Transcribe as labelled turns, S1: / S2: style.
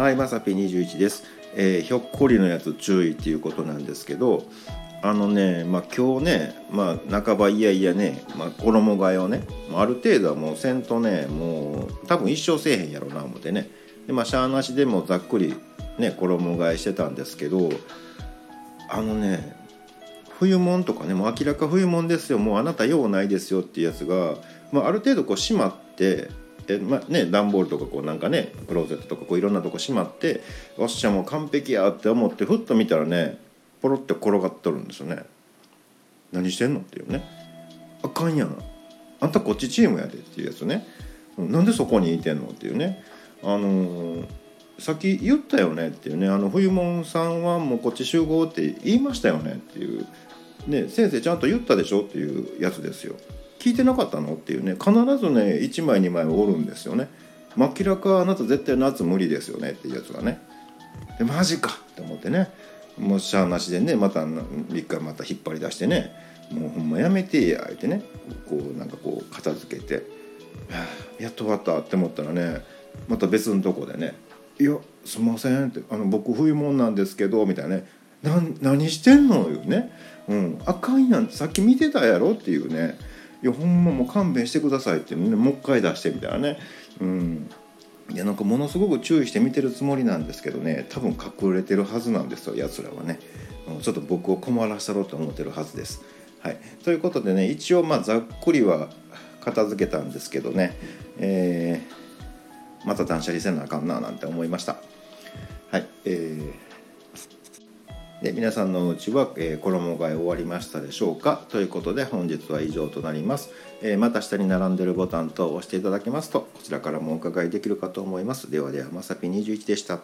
S1: はい、まさぴ21です、えーひょっこりのやつ注意っていうことなんですけど、あのね、まあ今日ね、まあ半ばいやいやね、まあ衣替えをね、ある程度はもうせんとね、もう多分一生せえへんやろな思ってね、でまあしゃあなしでもざっくりね衣替えしてたんですけど、あのね、冬物とかねもう明らか冬物ですよ。もうあなた用ないですよっていうやつが、まあ、ある程度こう閉まって、まあね、段ボールとかこうなんかねクローゼットとかこういろんなとこ閉まっておっしゃもう完璧やって思ってふっと見たらねポロって転がっとるんですよね。何してんのっていうね。あかんやん。あんたこっちチームやでっていうやつね。うんなんでそこにいてんのっていうね。あのーさっき言ったよねっていうね。あの冬門さんはもうこっち集合って言いましたよねっていう、ね、先生ちゃんと言ったでしょっていうやつですよ。聞いてなかったの？っていうね必ずね1枚2枚おるんですよね明らかあなた絶対夏無理ですよねっていうやつがね。でマジかって思ってね。もうしゃあなしでねまた一回また引っ張り出してねもうほんまやめてや言ってねこうなんかこう片付けて。やっと終わったって思ったらねまた別のとこでね「いやすいません」って「あの僕冬物なんですけど」みたいなね「な何してんの?」よね「うんあかんやん」さっき見てたやろ？っていうね「いやほんまもう勘弁してください」ってねもう一回出してみたいなね。うん。いやなんかものすごく注意して見てるつもりなんですけどね多分隠れてるはずなんですよやつらはね。うんちょっと僕を困らせろうと思ってるはずです。はい、ということでね一応まあざっくりは片付けたんですけどね、えーまた断捨離せなあかんななんて思いました。はい、えーで皆さんのうちは、えー衣替え終わりましたでしょうか？ということで本日は以上となります、えーまた下に並んでるボタンと押していただけますとこちらからもお伺いできるかと思います。ではではまさぴ21でした。